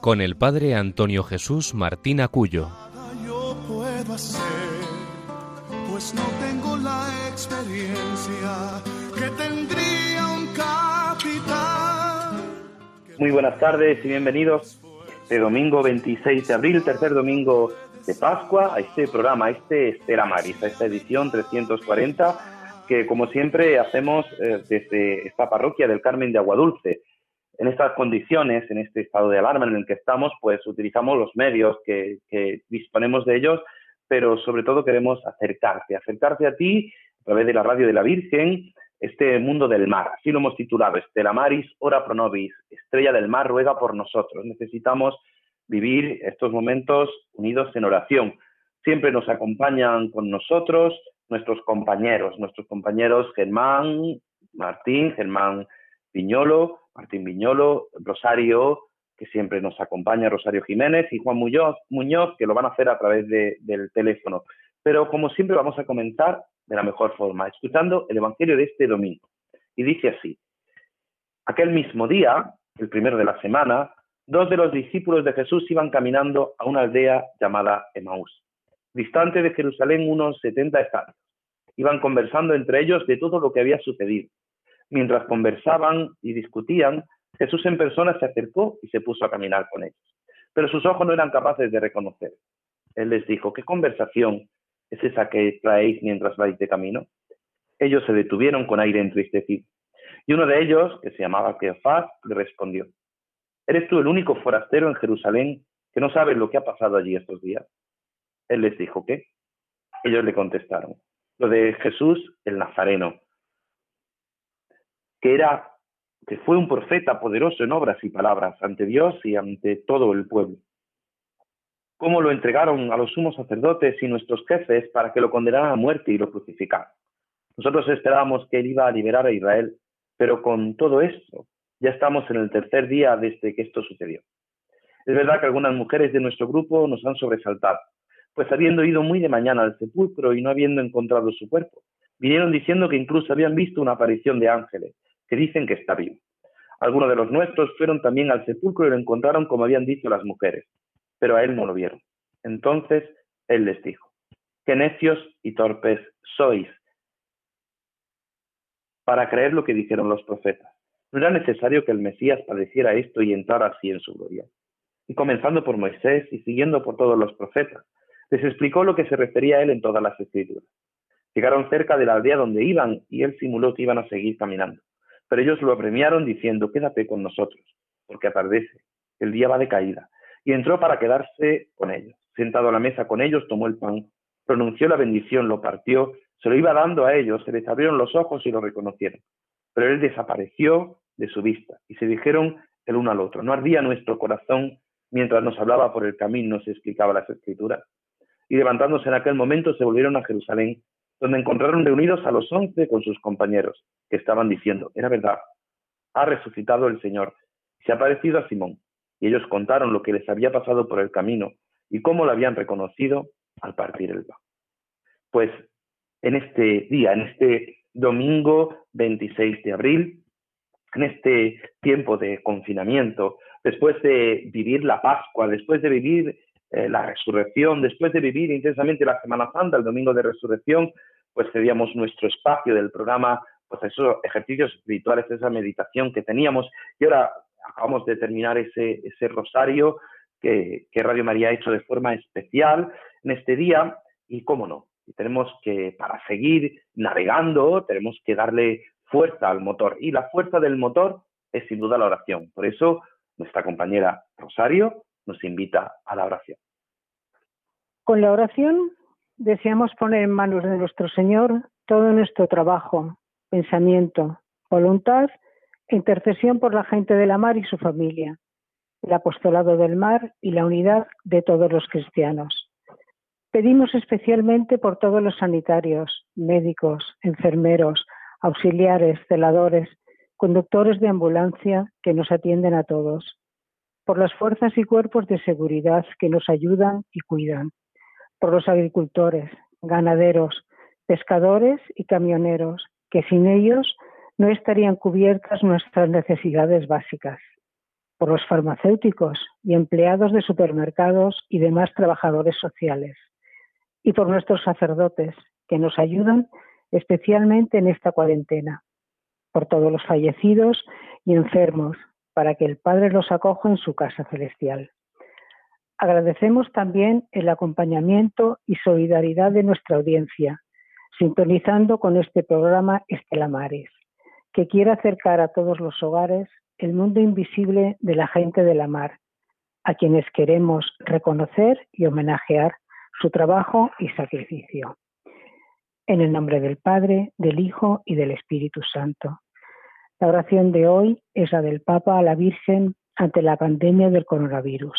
con el padre Antonio Jesús Martín Acuyo. Yo puedo hacer, pues no tengo la experiencia que tendría un capitán. Muy buenas tardes y bienvenidos este domingo 26 de abril, tercer domingo de Pascua, a este programa, a este Estela Maris, a esta edición 340 que como siempre hacemos eh, desde esta parroquia del Carmen de Aguadulce. En estas condiciones, en este estado de alarma en el que estamos, pues utilizamos los medios que, disponemos de ellos, pero sobre todo queremos acercarte, acercarte a ti a través de la radio de la Virgen, este mundo del mar. Así lo hemos titulado, Estela Maris, ora pro nobis, estrella del mar, ruega por nosotros. Necesitamos vivir estos momentos unidos en oración. Siempre nos acompañan con nosotros nuestros compañeros, nuestros compañeros Germán, Martín, Germán Viñolo, Martín Viñolo, Rosario, que siempre nos acompaña, Rosario Jiménez y Juan Muñoz, Muñoz que lo van a hacer a través de, del teléfono. Pero como siempre vamos a comenzar de la mejor forma, escuchando el Evangelio de este domingo. Y dice así, aquel mismo día, el primero de la semana, dos de los discípulos de Jesús iban caminando a una aldea llamada Emaús, distante de Jerusalén unos 70 estadios. Iban conversando entre ellos de todo lo que había sucedido. Mientras conversaban y discutían, Jesús en persona se acercó y se puso a caminar con ellos. Pero sus ojos no eran capaces de reconocer. Él les dijo, ¿qué conversación es esa que traéis mientras vais de camino? Ellos se detuvieron con aire entristecido. Y uno de ellos, que se llamaba Cleofás, le respondió, ¿Eres tú el único forastero en Jerusalén que no sabe lo que ha pasado allí estos días? Él les dijo, ¿qué? Ellos le contestaron, lo de Jesús el Nazareno, que era que fue un profeta poderoso en obras y palabras ante Dios y ante todo el pueblo. Cómo lo entregaron a los sumos sacerdotes y nuestros jefes para que lo condenaran a muerte y lo crucificaran. Nosotros esperábamos que él iba a liberar a Israel, pero con todo esto ya estamos en el tercer día desde que esto sucedió. Es verdad que algunas mujeres de nuestro grupo nos han sobresaltado, pues habiendo ido muy de mañana al sepulcro y no habiendo encontrado su cuerpo, vinieron diciendo que incluso habían visto una aparición de ángeles, que dicen que está vivo. Algunos de los nuestros fueron también al sepulcro y lo encontraron como habían dicho las mujeres, pero a él no lo vieron. Entonces él les dijo, qué necios y torpes sois para creer lo que dijeron los profetas. No era necesario que el Mesías padeciera esto y entrara así en su gloria. Y comenzando por Moisés y siguiendo por todos los profetas, les explicó lo que se refería a él en todas las escrituras. Llegaron cerca de la aldea donde iban y él simuló que iban a seguir caminando. Pero ellos lo apremiaron diciendo, quédate con nosotros, porque atardece, el día va de caída. Y entró para quedarse con ellos. Sentado a la mesa con ellos, tomó el pan, pronunció la bendición, lo partió, se lo iba dando a ellos, se les abrieron los ojos y lo reconocieron. Pero él desapareció de su vista y se dijeron el uno al otro. No ardía nuestro corazón mientras nos hablaba por el camino, nos explicaba las escrituras. Y levantándose en aquel momento se volvieron a Jerusalén, donde encontraron reunidos a los once con sus compañeros, que estaban diciendo, era verdad, ha resucitado el Señor, se ha parecido a Simón. Y ellos contaron lo que les había pasado por el camino y cómo lo habían reconocido al partir el pan. Pues en este día, en este domingo 26 de abril, en este tiempo de confinamiento, después de vivir la Pascua, después de vivir eh, la resurrección, después de vivir intensamente la Semana Santa, el domingo de resurrección, pues cedíamos nuestro espacio del programa, pues esos ejercicios espirituales, esa meditación que teníamos, y ahora acabamos de terminar ese, ese rosario que, Radio María ha hecho de forma especial en este día, y cómo no, y tenemos que, para seguir navegando, tenemos que darle fuerza al motor. Y la fuerza del motor es sin duda la oración. Por eso nuestra compañera Rosario nos invita a la oración. Con la oración deseamos poner en manos de nuestro Señor todo nuestro trabajo, pensamiento, voluntad e intercesión por la gente de la mar y su familia. el apostolado del mar y la unidad de todos los cristianos. Pedimos especialmente por todos los sanitarios, médicos, enfermeros, auxiliares, celadores, conductores de ambulancia que nos atienden a todos, por las fuerzas y cuerpos de seguridad que nos ayudan y cuidan, por los agricultores, ganaderos, pescadores y camioneros, que sin ellos no estarían cubiertas nuestras necesidades básicas, por los farmacéuticos y empleados de supermercados y demás trabajadores sociales, y por nuestros sacerdotes, que nos ayudan especialmente en esta cuarentena, por todos los fallecidos y enfermos, para que el Padre los acoja en su casa celestial. Agradecemos también el acompañamiento y solidaridad de nuestra audiencia, sintonizando con este programa Estela Maris, que quiere acercar a todos los hogares el mundo invisible de la gente de la mar, a quienes queremos reconocer y homenajear su trabajo y sacrificio. En el nombre del Padre, del Hijo y del Espíritu Santo. La oración de hoy es la del Papa a la Virgen ante la pandemia del coronavirus.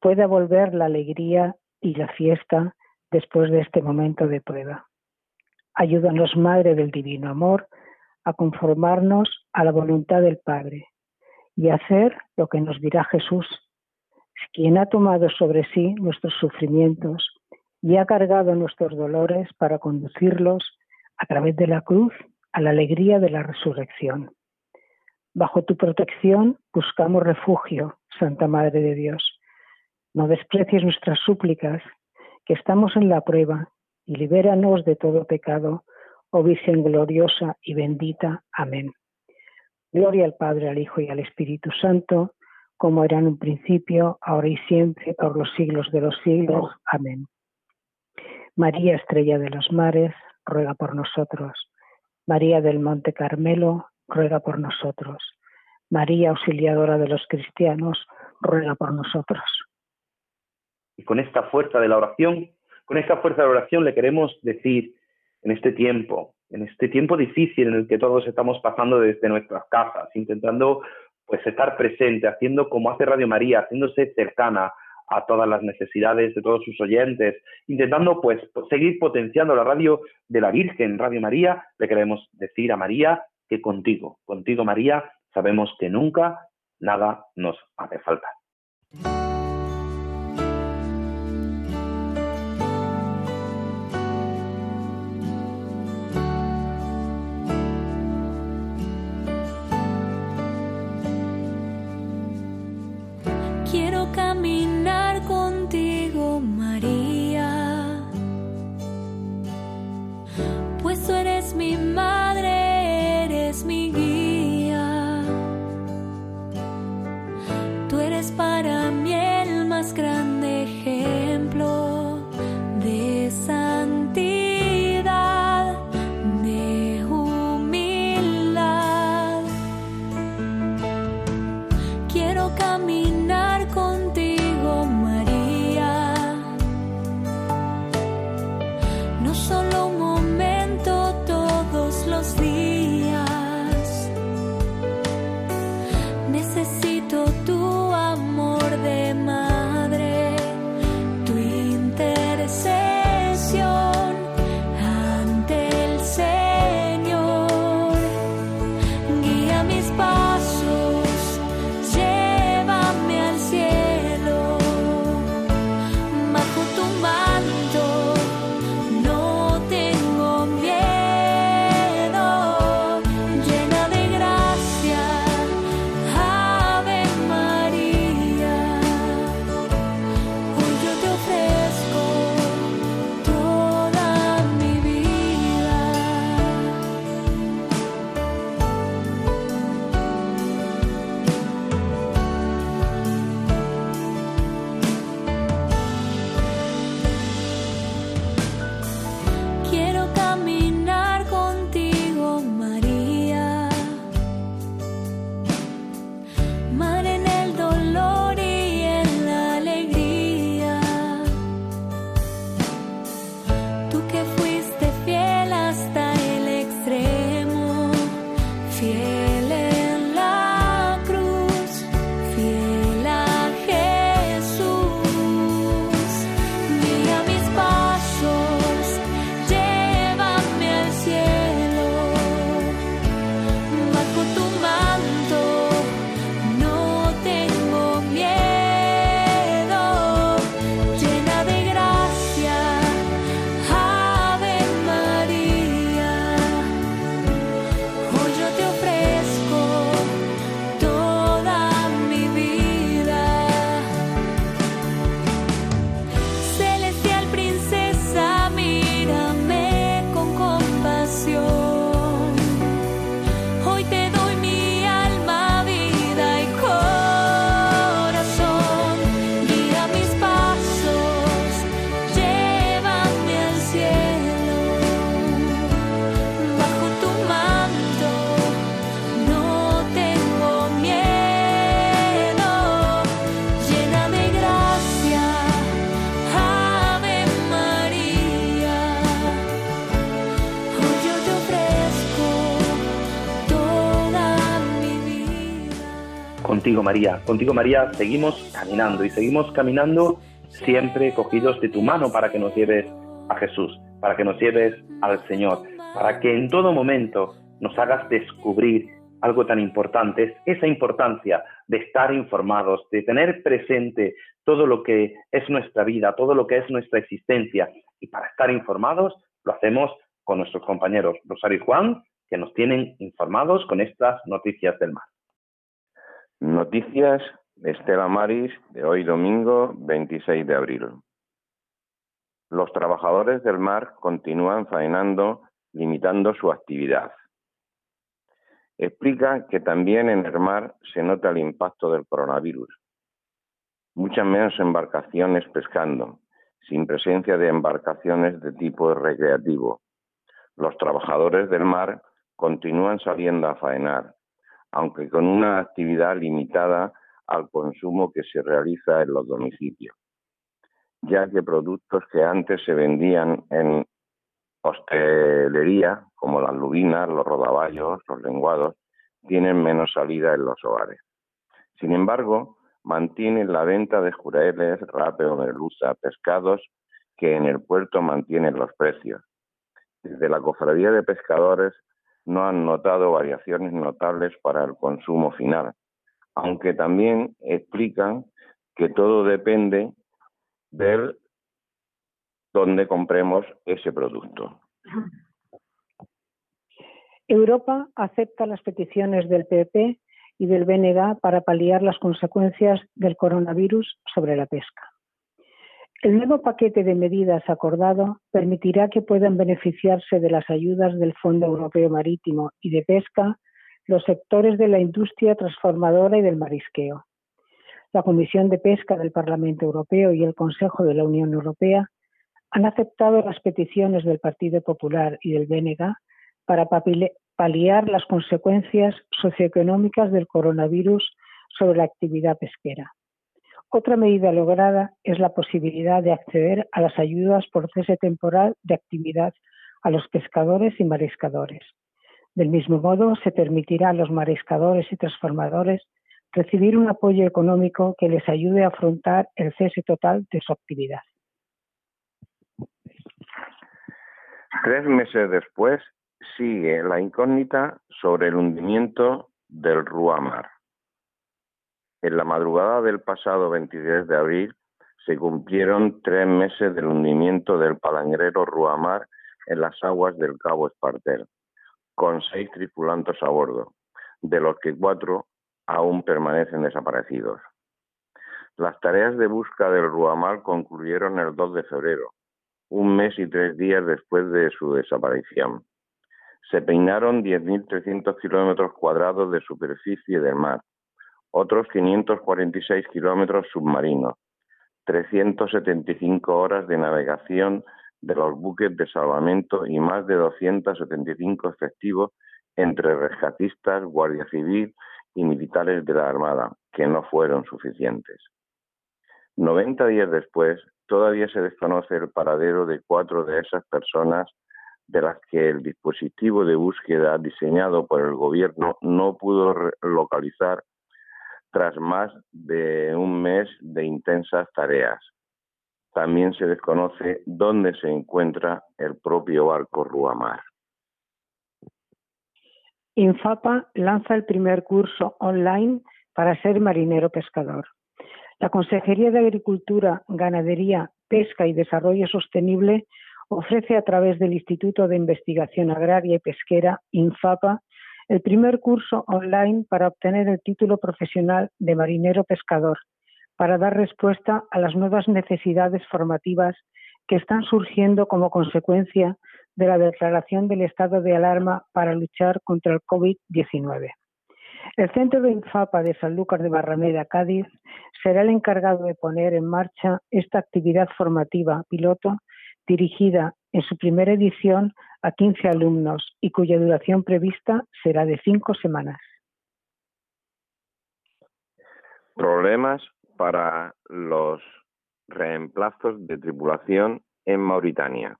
pueda volver la alegría y la fiesta después de este momento de prueba. Ayúdanos, Madre del Divino Amor, a conformarnos a la voluntad del Padre y hacer lo que nos dirá Jesús, quien ha tomado sobre sí nuestros sufrimientos y ha cargado nuestros dolores para conducirlos a través de la cruz a la alegría de la resurrección. Bajo tu protección buscamos refugio, Santa Madre de Dios no desprecies nuestras súplicas, que estamos en la prueba, y libéranos de todo pecado, oh Virgen gloriosa y bendita. Amén. Gloria al Padre, al Hijo y al Espíritu Santo, como era en un principio, ahora y siempre, por los siglos de los siglos. Amén. María, estrella de los mares, ruega por nosotros. María del Monte Carmelo, ruega por nosotros. María, auxiliadora de los cristianos, ruega por nosotros. Y con esta fuerza de la oración, con esta fuerza de la oración le queremos decir en este tiempo, en este tiempo difícil en el que todos estamos pasando desde nuestras casas, intentando pues estar presente, haciendo como hace Radio María, haciéndose cercana a todas las necesidades de todos sus oyentes, intentando pues seguir potenciando la radio de la Virgen, Radio María, le queremos decir a María que contigo, contigo María, sabemos que nunca nada nos hace falta. María, contigo María seguimos caminando y seguimos caminando siempre cogidos de tu mano para que nos lleves a Jesús, para que nos lleves al Señor, para que en todo momento nos hagas descubrir algo tan importante, es esa importancia de estar informados, de tener presente todo lo que es nuestra vida, todo lo que es nuestra existencia. Y para estar informados lo hacemos con nuestros compañeros Rosario y Juan, que nos tienen informados con estas noticias del mar. Noticias de Estela Maris de hoy domingo 26 de abril. Los trabajadores del mar continúan faenando limitando su actividad. Explica que también en el mar se nota el impacto del coronavirus. Muchas menos embarcaciones pescando, sin presencia de embarcaciones de tipo recreativo. Los trabajadores del mar continúan saliendo a faenar, aunque con una actividad limitada al consumo que se realiza en los domicilios, ya que productos que antes se vendían en hostelería, como las lubinas, los rodaballos, los lenguados, tienen menos salida en los hogares. Sin embargo, mantienen la venta de jureles, rape o merluza, pescados que en el puerto mantienen los precios. Desde la cofradía de pescadores no han notado variaciones notables para el consumo final, aunque también explican que todo depende del donde compremos ese producto. Europa acepta las peticiones del PP y del BNG para paliar las consecuencias del coronavirus sobre la pesca. El nuevo paquete de medidas acordado permitirá que puedan beneficiarse de las ayudas del Fondo Europeo Marítimo y de Pesca los sectores de la industria transformadora y del marisqueo. La Comisión de Pesca del Parlamento Europeo y el Consejo de la Unión Europea han aceptado las peticiones del Partido Popular y del BNG para paliar las consecuencias socioeconómicas del coronavirus sobre la actividad pesquera. Otra medida lograda es la posibilidad de acceder a las ayudas por cese temporal de actividad a los pescadores y mariscadores. Del mismo modo, se permitirá a los mariscadores y transformadores recibir un apoyo económico que les ayude a afrontar el cese total de su actividad. Tres meses después sigue la incógnita sobre el hundimiento del Ruamar. En la madrugada del pasado 23 de abril se cumplieron tres meses del hundimiento del palangrero Ruamar en las aguas del Cabo Espartel, con seis tripulantes a bordo, de los que cuatro aún permanecen desaparecidos. Las tareas de busca del Ruamar concluyeron el 2 de febrero, un mes y tres días después de su desaparición. Se peinaron 10.300 kilómetros cuadrados de superficie del mar, otros 546 kilómetros submarinos, 375 horas de navegación de los buques de salvamento y más de 275 efectivos entre rescatistas, guardia civil y militares de la Armada, que no fueron suficientes. 90 días después, todavía se desconoce el paradero de cuatro de esas personas de las que el dispositivo de búsqueda diseñado por el gobierno no pudo localizar tras más de un mes de intensas tareas. También se desconoce dónde se encuentra el propio barco Ruamar. Infapa lanza el primer curso online para ser marinero pescador. La Consejería de Agricultura, Ganadería, Pesca y Desarrollo Sostenible ofrece a través del Instituto de Investigación Agraria y Pesquera, INFAPA, el primer curso online para obtener el título profesional de marinero pescador, para dar respuesta a las nuevas necesidades formativas que están surgiendo como consecuencia de la declaración del estado de alarma para luchar contra el COVID-19. El Centro de Infapa de Sanlúcar de Barrameda, Cádiz, será el encargado de poner en marcha esta actividad formativa piloto dirigida en su primera edición a 15 alumnos y cuya duración prevista será de cinco semanas. Problemas para los reemplazos de tripulación en Mauritania.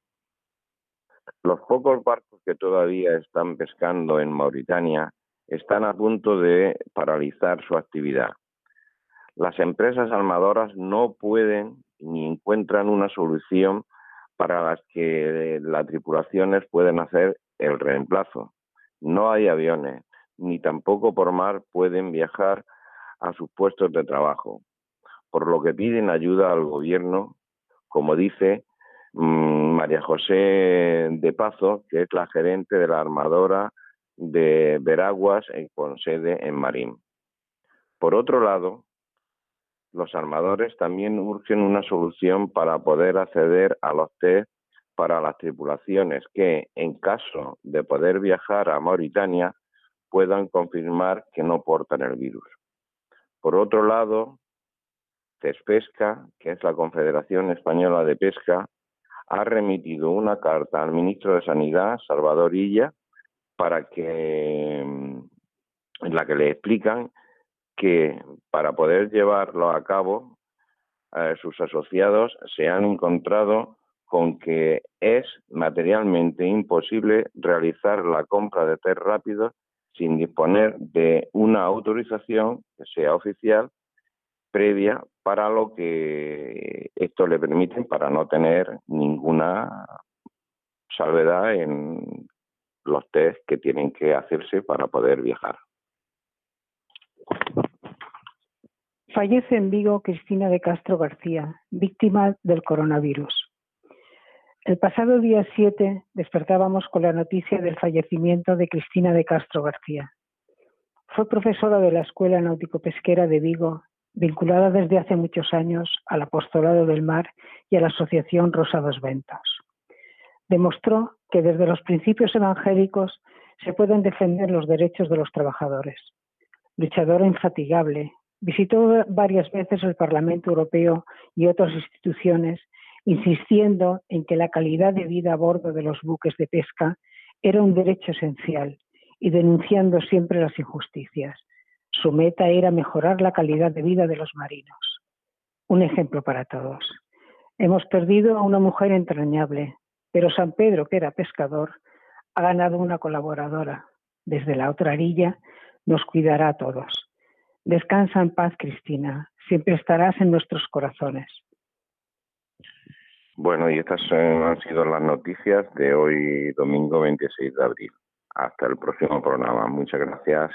Los pocos barcos que todavía están pescando en Mauritania están a punto de paralizar su actividad. Las empresas armadoras no pueden ni encuentran una solución para las que las tripulaciones pueden hacer el reemplazo. No hay aviones, ni tampoco por mar pueden viajar a sus puestos de trabajo, por lo que piden ayuda al gobierno, como dice mm, María José de Pazo, que es la gerente de la armadora de Veraguas con sede en Marín. Por otro lado, los armadores también urgen una solución para poder acceder a los test para las tripulaciones que, en caso de poder viajar a Mauritania, puedan confirmar que no portan el virus. Por otro lado, CESPESCA, que es la Confederación Española de Pesca, ha remitido una carta al ministro de Sanidad, Salvador Illa, para que en la que le explican que para poder llevarlo a cabo eh, sus asociados se han encontrado con que es materialmente imposible realizar la compra de test rápidos sin disponer de una autorización que sea oficial previa para lo que esto le permite para no tener ninguna salvedad en los test que tienen que hacerse para poder viajar. Fallece en Vigo Cristina de Castro García, víctima del coronavirus. El pasado día 7 despertábamos con la noticia del fallecimiento de Cristina de Castro García. Fue profesora de la Escuela Náutico-Pesquera de Vigo, vinculada desde hace muchos años al Apostolado del Mar y a la Asociación Rosados Ventos. Demostró que desde los principios evangélicos se pueden defender los derechos de los trabajadores. Luchadora infatigable, visitó varias veces el Parlamento Europeo y otras instituciones insistiendo en que la calidad de vida a bordo de los buques de pesca era un derecho esencial y denunciando siempre las injusticias. Su meta era mejorar la calidad de vida de los marinos. Un ejemplo para todos. Hemos perdido a una mujer entrañable, pero San Pedro, que era pescador, ha ganado una colaboradora. Desde la otra orilla nos cuidará a todos. Descansa en paz, Cristina. Siempre estarás en nuestros corazones. Bueno, y estas han sido las noticias de hoy, domingo 26 de abril. Hasta el próximo programa. Muchas gracias.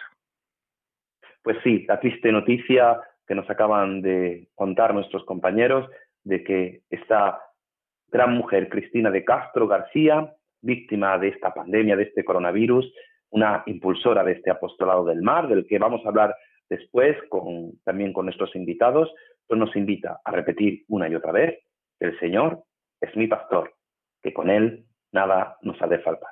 Pues sí, la triste noticia que nos acaban de contar nuestros compañeros de que esta gran mujer, Cristina de Castro García, víctima de esta pandemia, de este coronavirus, una impulsora de este apostolado del mar, del que vamos a hablar después con, también con nuestros invitados, pues nos invita a repetir una y otra vez, el Señor es mi pastor, que con él nada nos ha de faltar.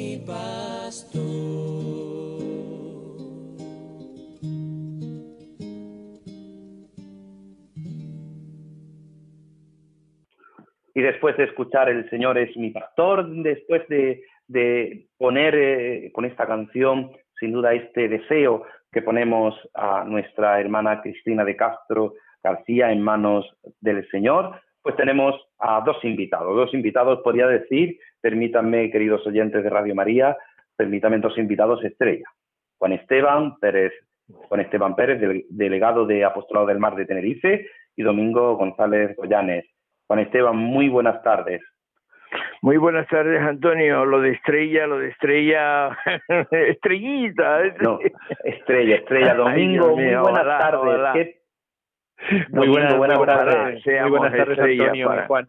Y después de escuchar El Señor es mi pastor, después de, poner eh, con esta canción, sin duda, este deseo que ponemos a nuestra hermana Cristina de Castro García en manos del Señor, pues tenemos a dos invitados. Dos invitados, podría decir, permítanme, queridos oyentes de Radio María, permítanme dos invitados estrella. Juan Esteban Pérez, Juan Esteban Pérez, delegado de Apostolado del Mar de Tenerife, y Domingo González Goyanes. Juan Esteban, muy buenas tardes. Muy buenas tardes, Antonio. Lo de estrella, lo de estrella, estrellita. No, estrella, estrella. Domingo, muy buenas tardes. Muy buenas, buenas tardes. Muy buenas tardes, Antonio Juan.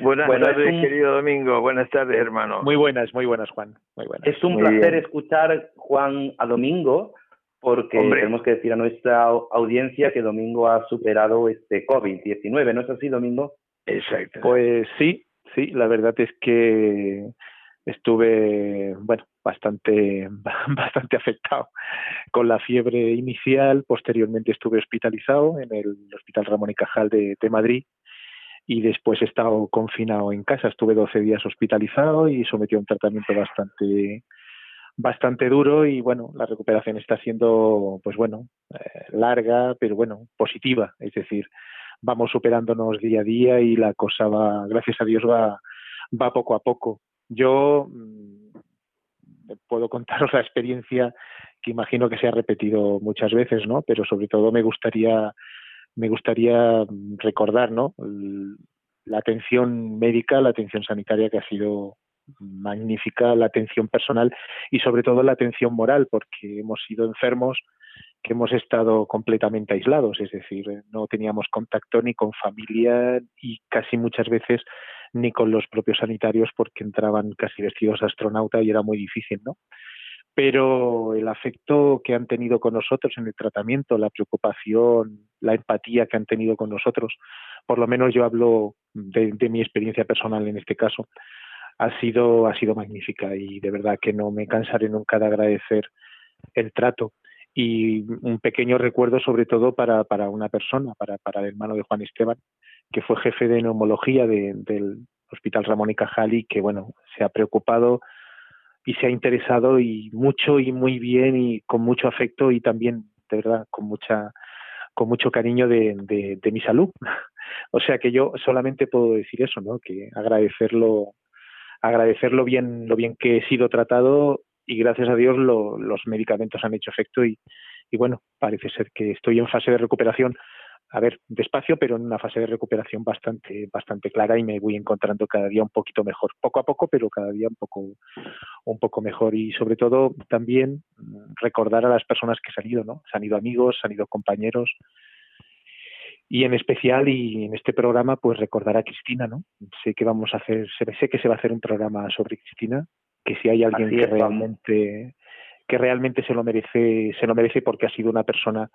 Buenas tardes, querido Domingo. Buenas tardes, hermano. Muy buenas, muy buenas, Juan. Muy buenas. Es un placer escuchar, Juan, a Domingo, porque tenemos que decir a nuestra audiencia que Domingo ha superado este COVID-19, ¿no es así, Domingo? Exacto. Pues sí, sí, la verdad es que estuve, bueno, bastante, bastante afectado con la fiebre inicial. Posteriormente estuve hospitalizado en el Hospital Ramón y Cajal de, de Madrid y después he estado confinado en casa. Estuve 12 días hospitalizado y sometido a un tratamiento bastante bastante duro y bueno, la recuperación está siendo pues bueno, eh, larga, pero bueno, positiva, es decir, vamos superándonos día a día y la cosa va, gracias a Dios va va poco a poco. Yo mm, puedo contaros la experiencia que imagino que se ha repetido muchas veces, ¿no? Pero sobre todo me gustaría me gustaría recordar, ¿no? La atención médica, la atención sanitaria que ha sido magnífica, la atención personal y sobre todo la atención moral, porque hemos sido enfermos que hemos estado completamente aislados, es decir, no teníamos contacto ni con familia y casi muchas veces ni con los propios sanitarios porque entraban casi vestidos de astronauta y era muy difícil, ¿no? Pero el afecto que han tenido con nosotros en el tratamiento, la preocupación, la empatía que han tenido con nosotros, por lo menos yo hablo de, de mi experiencia personal en este caso, ha sido, ha sido magnífica y de verdad que no me cansaré nunca de agradecer el trato y un pequeño recuerdo sobre todo para, para una persona, para, para el hermano de Juan Esteban, que fue jefe de neumología del Hospital Ramón y Cajal y que, bueno, se ha preocupado y se ha interesado y mucho y muy bien y con mucho afecto y también, de verdad, con mucha con mucho cariño de, de, de mi salud. o sea que yo solamente puedo decir eso, ¿no? Que agradecerlo agradecerlo bien lo bien que he sido tratado y gracias a Dios lo, los medicamentos han hecho efecto y, y bueno, parece ser que estoy en fase de recuperación. A ver, despacio, pero en una fase de recuperación bastante, bastante clara y me voy encontrando cada día un poquito mejor, poco a poco, pero cada día un poco, un poco mejor. Y sobre todo también mm, recordar a las personas que se han ido, ¿no? Se han ido amigos, se han ido compañeros y en especial y en este programa pues recordar a Cristina, ¿no? Sé que vamos a hacer, sé que se va a hacer un programa sobre Cristina, que si hay alguien que realmente que realmente se lo merece, se lo merece porque ha sido una persona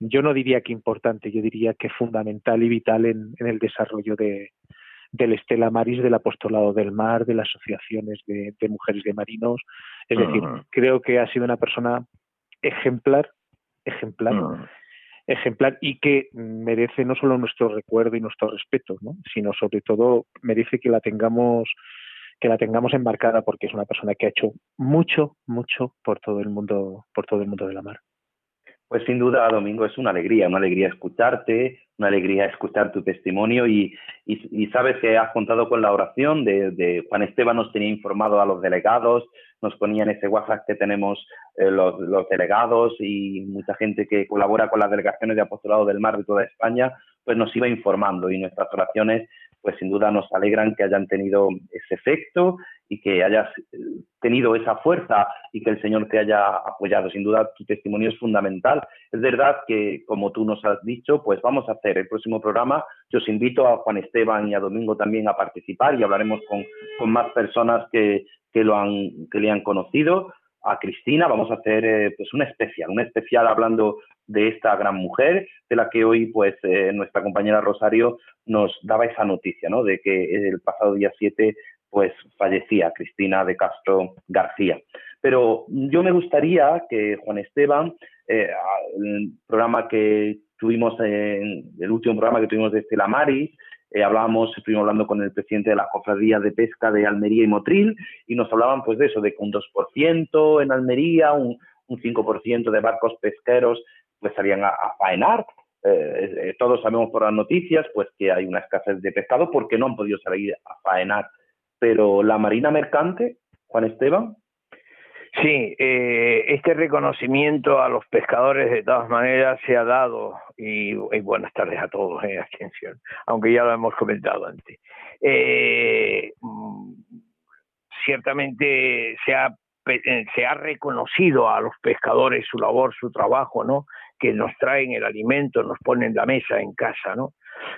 yo no diría que importante, yo diría que fundamental y vital en, el desarrollo de, del Estela Maris, del Apostolado del Mar, de las asociaciones de, mujeres de marinos. Es decir, creo que ha sido una persona ejemplar, ejemplar, ejemplar y que merece no solo nuestro recuerdo y nuestro respeto, ¿no? sino sobre todo merece que la tengamos que la tengamos embarcada porque es una persona que ha hecho mucho, mucho por todo el mundo, por todo el mundo de la mar. Pues sin duda, Domingo, es una alegría, una alegría escucharte, una alegría escuchar tu testimonio y, y, sabes que has contado con la oración de, Juan Esteban, nos tenía informado a los delegados, nos ponía en ese WhatsApp que tenemos eh, los, los, delegados y mucha gente que colabora con las delegaciones de apostolado del mar de toda España, pues nos iba informando y nuestras oraciones pues sin duda nos alegran que hayan tenido ese efecto y que hayas eh, tenido esa fuerza y que el Señor te haya apoyado. Sin duda tu testimonio es fundamental. Es verdad que, como tú nos has dicho, pues vamos a hacer el próximo programa. Yo os invito a Juan Esteban y a Domingo también a participar y hablaremos con, con más personas que, que, lo han, que le han conocido a Cristina, vamos a hacer eh, pues un especial, un especial hablando de esta gran mujer, de la que hoy pues eh, nuestra compañera Rosario nos daba esa noticia, ¿no? De que el pasado día 7 pues fallecía Cristina de Castro García. Pero yo me gustaría que Juan Esteban, eh, el programa que tuvimos, en, el último programa que tuvimos de Estela Maris, eh, hablábamos, estuvimos hablando con el presidente de la Cofradía de Pesca de Almería y Motril y nos hablaban pues de eso, de que un 2% en Almería, un, un 5% de barcos pesqueros pues salían a, faenar. Eh, eh, todos sabemos por las noticias pues que hay una escasez de pescado porque no han podido salir a faenar. Pero la Marina Mercante, Juan Esteban, Sí, eh, este reconocimiento a los pescadores de todas maneras se ha dado, y, buenas tardes a todos, en atención, aunque ya lo hemos comentado antes. Eh, ciertamente se ha, se ha reconocido a los pescadores su labor, su trabajo, ¿no? que nos traen el alimento, nos ponen la mesa en casa, ¿no?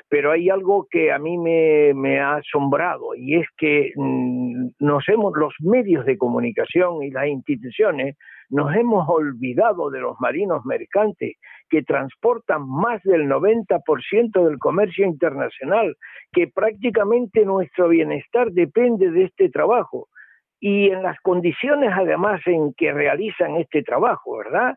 Pero hay algo que a mí me, ha asombrado y es que mm, nos hemos, los medios de comunicación y las instituciones nos hemos olvidado de los marinos mercantes que transportan más del 90% del comercio internacional, que prácticamente nuestro bienestar depende de este trabajo y en las condiciones además en que realizan este trabajo, ¿verdad?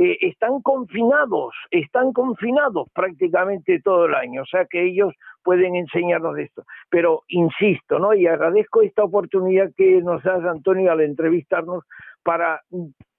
Eh, están confinados, están confinados prácticamente todo el año, o sea que ellos pueden enseñarnos de esto. Pero insisto, ¿no? Y agradezco esta oportunidad que nos das, Antonio, al entrevistarnos para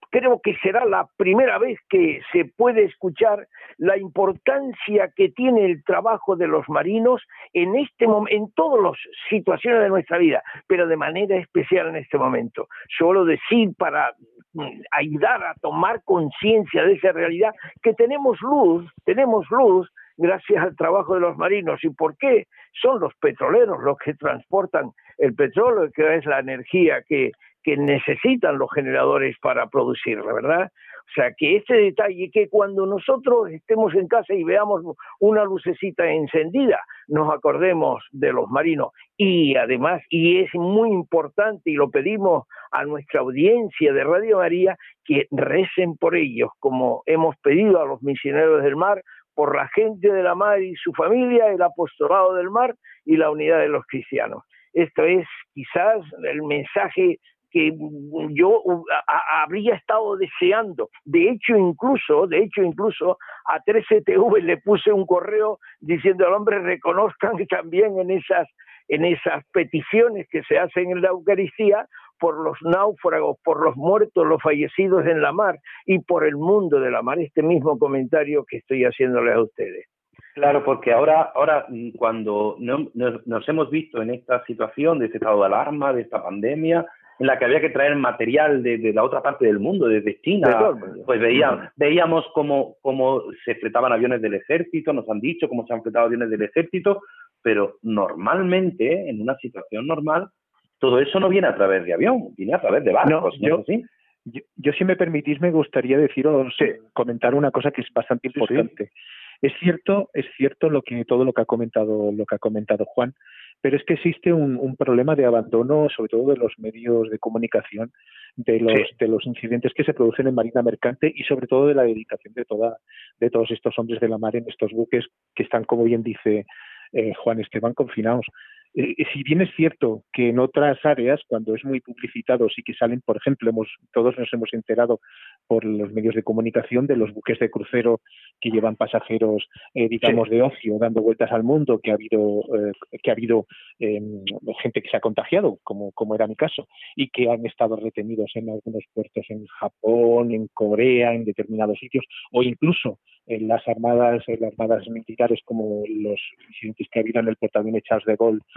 creo que será la primera vez que se puede escuchar la importancia que tiene el trabajo de los marinos en este en todas las situaciones de nuestra vida, pero de manera especial en este momento. Solo decir para mm, ayudar a tomar conciencia de esa realidad que tenemos luz, tenemos luz gracias al trabajo de los marinos. ¿Y por qué? Son los petroleros los que transportan el petróleo, que es la energía que que necesitan los generadores para producirla, ¿verdad? O sea, que ese detalle, que cuando nosotros estemos en casa y veamos una lucecita encendida, nos acordemos de los marinos. Y además, y es muy importante, y lo pedimos a nuestra audiencia de Radio María, que recen por ellos, como hemos pedido a los misioneros del mar, por la gente de la mar y su familia, el apostolado del mar y la unidad de los cristianos. Esto es quizás el mensaje que yo habría estado deseando. De hecho, incluso, de hecho, incluso a 3TV le puse un correo diciendo al hombre reconozcan también en esas en esas peticiones que se hacen en la Eucaristía por los náufragos, por los muertos, los fallecidos en la mar y por el mundo de la mar. Este mismo comentario que estoy haciéndole a ustedes. Claro, porque ahora, ahora cuando nos hemos visto en esta situación de este estado de alarma, de esta pandemia, en la que había que traer material de, la otra parte del mundo, desde China, pues veíamos, veíamos cómo, cómo se fletaban aviones del ejército, nos han dicho cómo se han fletado aviones del ejército, pero normalmente, en una situación normal, todo eso no viene a través de avión, viene a través de barcos, yo, Yo, si me permitís, me gustaría deciros, comentar una cosa que es bastante importante. Es cierto, es cierto lo que todo lo que ha comentado, lo que ha comentado Juan, pero es que existe un, problema de abandono, sobre todo de los medios de comunicación, de los, de los incidentes que se producen en Marina Mercante y sobre todo de la dedicación de toda, de todos estos hombres de la mar en estos buques que están, como bien dice eh, Juan Esteban, confinados. Eh, si bien es cierto que en otras áreas, cuando es muy publicitado, sí que salen, por ejemplo, hemos, todos nos hemos enterado por los medios de comunicación de los buques de crucero que llevan pasajeros, eh, digamos, de ocio, dando vueltas al mundo, que ha habido, eh, que ha habido em, gente que se ha contagiado, como, como era mi caso, y que han estado retenidos en algunos puertos en Japón, en Corea, en determinados sitios, o incluso en las armadas, en las armadas militares como los incidentes que ha habido en el portaaviones Charles de Gaulle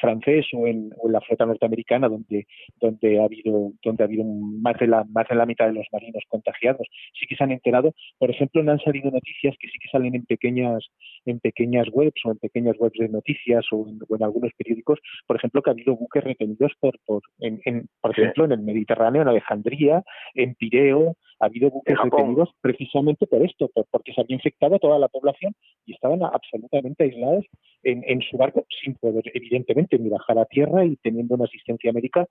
francés o en, la flota norteamericana donde donde ha habido donde ha habido más de la más de la mitad de los marinos contagiados. Sí que se han enterado. Por ejemplo no han salido noticias que sí que salen en pequeñas en pequeñas webs o en pequeñas webs de noticias o en, algunos periódicos. Por ejemplo que ha habido buques retenidos por por en, por ejemplo en el Mediterráneo en Alejandría en Pireo. Ha habido buques detenidos precisamente por esto, porque se había infectado a toda la población y estaban absolutamente aislados en, su barco sin poder, evidentemente, ni bajar a tierra y teniendo una asistencia médica,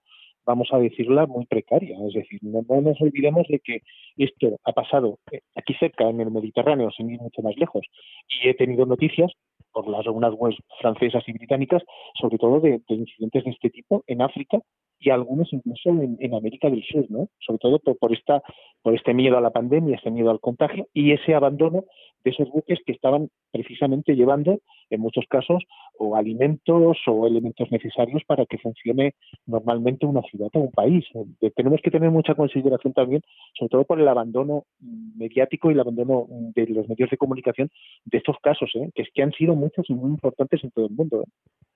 vamos a decirla, muy precaria. Es decir, no, nos olvidemos de que esto ha pasado eh, aquí cerca, en el Mediterráneo, sin ir mucho más lejos. Y he tenido noticias por las algunas francesas y británicas, sobre todo de incidentes de este tipo en África y algunos incluso en, América del Sur, ¿no? Sobre todo por, esta, por este miedo a la pandemia, este miedo al contagio y ese abandono de esos buques que estaban precisamente llevando, en muchos casos, o alimentos o elementos necesarios para que funcione normalmente una ciudad o un país. Eh, tenemos que tener mucha consideración también, sobre todo por el abandono mediático y el abandono de los medios de comunicación de estos casos, ¿eh? que es que han sido muchos y muy importantes en todo el mundo. ¿eh?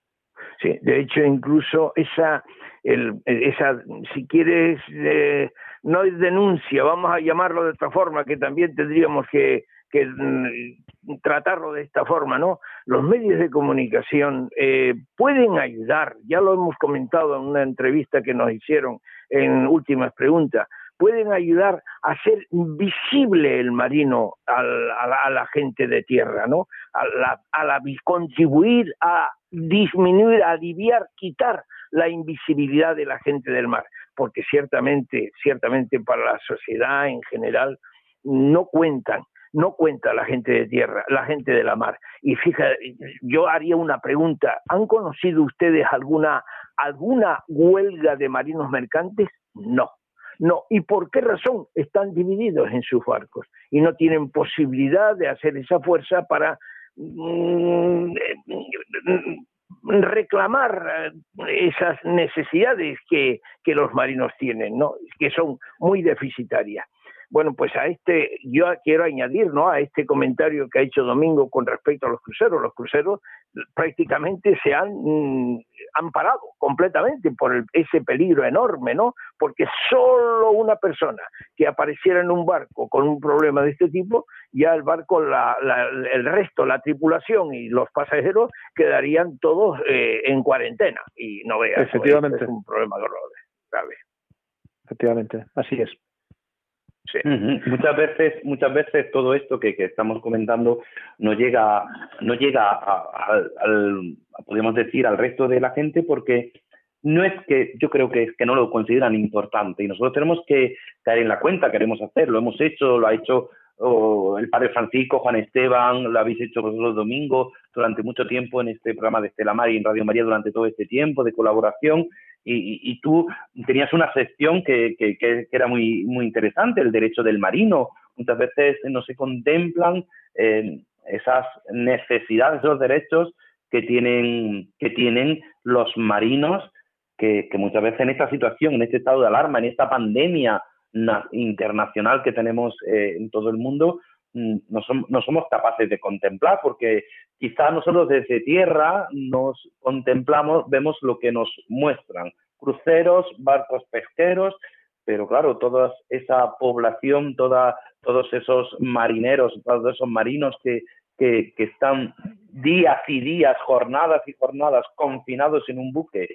Sí, de hecho, incluso esa, el, esa si quieres, eh, no es denuncia, vamos a llamarlo de otra forma, que también tendríamos que, que mm, tratarlo de esta forma, ¿no? Los medios de comunicación eh, pueden ayudar, ya lo hemos comentado en una entrevista que nos hicieron en últimas preguntas, pueden ayudar a hacer visible el marino a, la, gente de tierra, ¿no? A la, a la, contribuir a disminuir, aliviar, quitar la invisibilidad de la gente del mar, porque ciertamente, ciertamente para la sociedad en general no cuentan, no cuenta la gente de tierra, la gente de la mar. Y fíjate, yo haría una pregunta, ¿han conocido ustedes alguna alguna huelga de marinos mercantes? No. No, ¿y por qué razón están divididos en sus barcos y no tienen posibilidad de hacer esa fuerza para mm, reclamar eh, esas necesidades que, que los marinos tienen, ¿no? que son muy deficitarias. Bueno, pues a este, yo quiero añadir, ¿no? A este comentario que ha hecho Domingo con respecto a los cruceros. Los cruceros prácticamente se han, mm, han parado completamente por ese peligro enorme, ¿no? Porque solo una persona que apareciera en un barco con un problema de este tipo, ya el barco, la, el resto, la tripulación y los pasajeros quedarían todos eh, en cuarentena. Y no veas, Efectivamente. es un problema grave. Efectivamente, así es. Muchas veces, muchas veces todo esto que, estamos comentando no llega, no llega al, podríamos decir, al resto de la gente porque no es que yo creo que es que no lo consideran importante y nosotros tenemos que caer en la cuenta, queremos hacerlo, lo hemos hecho, lo ha hecho el padre Francisco, Juan Esteban, lo habéis hecho vosotros domingo durante mucho tiempo en este programa de Estela Mar y en Radio María durante todo este tiempo de colaboración y, tú tenías una sección que, que, era muy, muy interesante, el derecho del marino. Muchas veces no se contemplan eh, esas necesidades, esos derechos que tienen, que tienen los marinos, que, muchas veces en esta situación, en este estado de alarma, en esta pandemia internacional que tenemos eh, en todo el mundo, mm, no, no, somos capaces de contemplar, porque quizá nosotros desde tierra nos contemplamos, vemos lo que nos muestran, cruceros, barcos pesqueros, pero claro, toda esa población, toda, todos esos marineros, todos esos marinos que, que, están días y días, jornadas y jornadas confinados en un buque,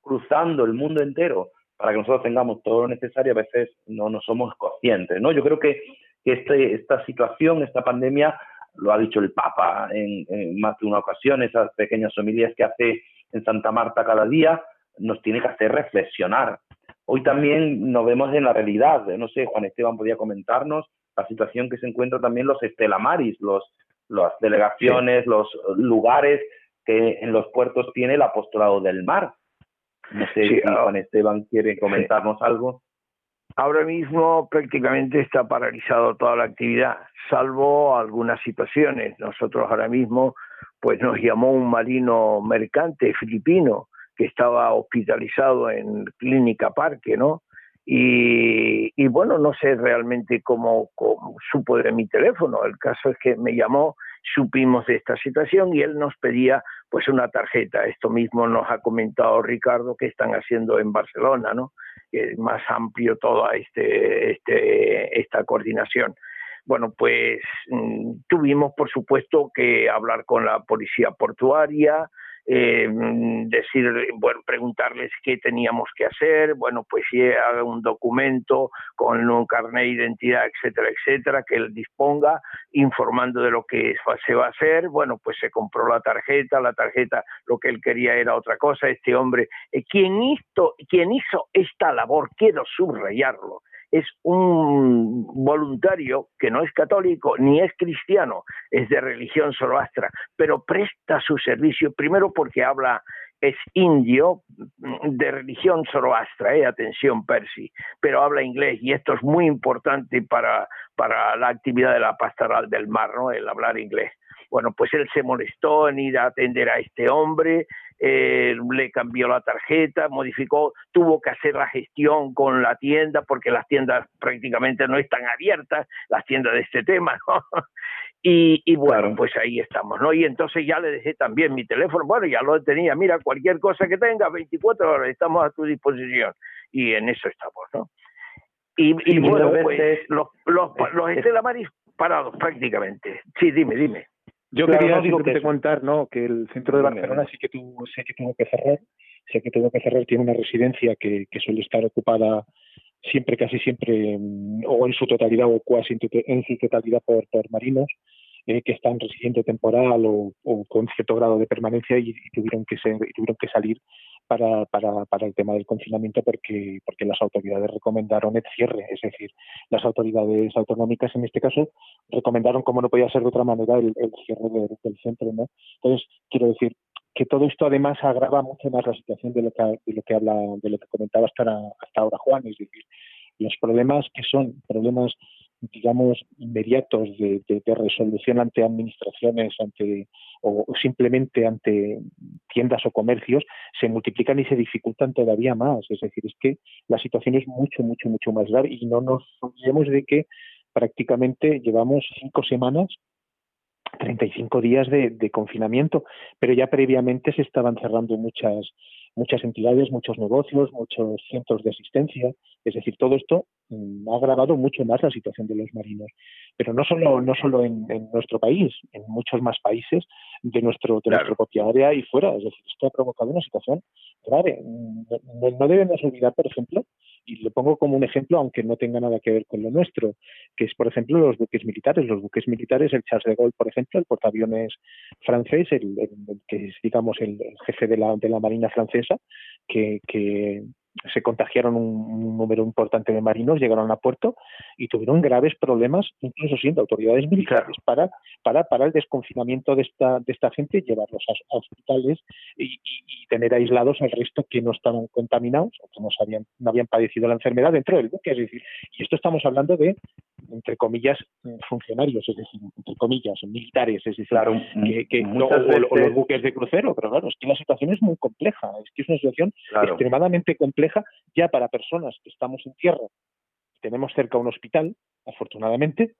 cruzando el mundo entero, para que nosotros tengamos todo lo necesario, a veces no, no somos conscientes, ¿no? Yo creo que, que este, esta situación, esta pandemia, lo ha dicho el Papa en, más de una ocasión, esas pequeñas familias que hace en Santa Marta cada día, nos tiene que hacer reflexionar. Hoy también nos vemos en la realidad, no sé, Juan Esteban podía comentarnos la situación que se encuentra también los estelamaris, los, las delegaciones, los lugares que en los puertos tiene el apostolado del mar. No sé si ah, Juan Esteban quiere comentarnos algo. Ahora mismo prácticamente está paralizado toda la actividad, salvo algunas situaciones. Nosotros ahora mismo, pues nos llamó un marino mercante filipino que estaba hospitalizado en Clínica Parque, ¿no? Y, y bueno, no sé realmente cómo, cómo, supo de mi teléfono. El caso es que me llamó, supimos de esta situación y él nos pedía pues una tarjeta. Esto mismo nos ha comentado Ricardo que están haciendo en Barcelona, ¿no? Es más amplio toda este, este, esta coordinación. Bueno, pues mm, tuvimos, por supuesto, que hablar con la policía portuaria, eh, decir, bueno, preguntarles qué teníamos que hacer, bueno, pues si haga un documento con un carnet de identidad, etcétera, etcétera, que él disponga, informando de lo que se va a hacer, bueno, pues se compró la tarjeta, la tarjeta lo que él quería era otra cosa, este hombre, eh, quien, hizo, quien hizo esta labor, quiero subrayarlo, es un voluntario que no es católico ni es cristiano, es de religión zoroastra, pero presta su servicio primero porque habla es indio de religión zoroastra, eh, atención Percy, pero habla inglés y esto es muy importante para, para la actividad de la pastoral del mar, ¿no? el hablar inglés. Bueno, pues él se molestó en ir a atender a este hombre, eh, le cambió la tarjeta, modificó, tuvo que hacer la gestión con la tienda porque las tiendas prácticamente no están abiertas, las tiendas de este tema, ¿no? Y, y bueno, pues ahí estamos, ¿no? Y entonces ya le dejé también mi teléfono, bueno, ya lo tenía, mira, cualquier cosa que tenga, 24 horas, estamos a tu disposición. Y en eso estamos, ¿no? Y, y, bueno, pues los, los, los Estela Maris parados prácticamente. Sí, dime, dime. Yo quería digo que te contar, ¿no, que el centro de Barcelona sí que tuvo, sé que tuvo que cerrar, sé que tuvo que cerrar, tiene una residencia que, que suele estar ocupada siempre, casi siempre, mm, o en su totalidad o casi en su totalidad por, por marinos, eh, que están residiendo temporal o, con cierto grado de permanencia y, tuvieron que ser, y tuvieron que salir para, para, para el tema del confinamiento porque, porque las autoridades recomendaron el cierre, es decir, las autoridades autonómicas en este caso recomendaron, como no podía ser de otra manera, el, cierre de, del centro. ¿no? Entonces, quiero decir que todo esto además agrava mucho más la situación de lo que, de lo que habla, de lo que comentaba hasta, hasta ahora Juan, es decir, los problemas que son problemas digamos, inmediatos de, de, de, resolución ante administraciones, ante o simplemente ante tiendas o comercios, se multiplican y se dificultan todavía más. Es decir, es que la situación es mucho, mucho, mucho más grave y no nos olvidemos de que prácticamente llevamos cinco semanas 35 días de, de, confinamiento, pero ya previamente se estaban cerrando muchas muchas entidades, muchos negocios, muchos centros de asistencia. Es decir, todo esto mmm, ha agravado mucho más la situación de los marinos. Pero no solo, no solo en, en nuestro país, en muchos más países de, nuestro, de claro. nuestra propia área y fuera. Es decir, esto ha provocado una situación grave. No, no debemos olvidar, por ejemplo, y lo pongo como un ejemplo, aunque no tenga nada que ver con lo nuestro, que es, por ejemplo, los buques militares. Los buques militares, el Charles de Gaulle, por ejemplo, el portaaviones francés, el, el, que es, digamos, el, jefe de la, de la Marina francesa, que se contagiaron un, un, número importante de marinos, llegaron a puerto y tuvieron graves problemas, incluso siendo autoridades militares, para, para, para el desconfinamiento de esta, de esta gente, llevarlos a, a hospitales y, y, y, tener aislados al resto que no estaban contaminados o que no, sabían, no habían padecido la enfermedad dentro del buque. Es decir, y esto estamos hablando de, entre comillas, funcionarios, es decir, entre comillas, militares, es decir, claro, que, que no, veces... o, o, los buques de crucero, pero claro, es que la situación es muy compleja, es que es una situación claro. extremadamente compleja compleja ya para personas que estamos en tierra. Tenemos cerca un hospital, afortunadamente,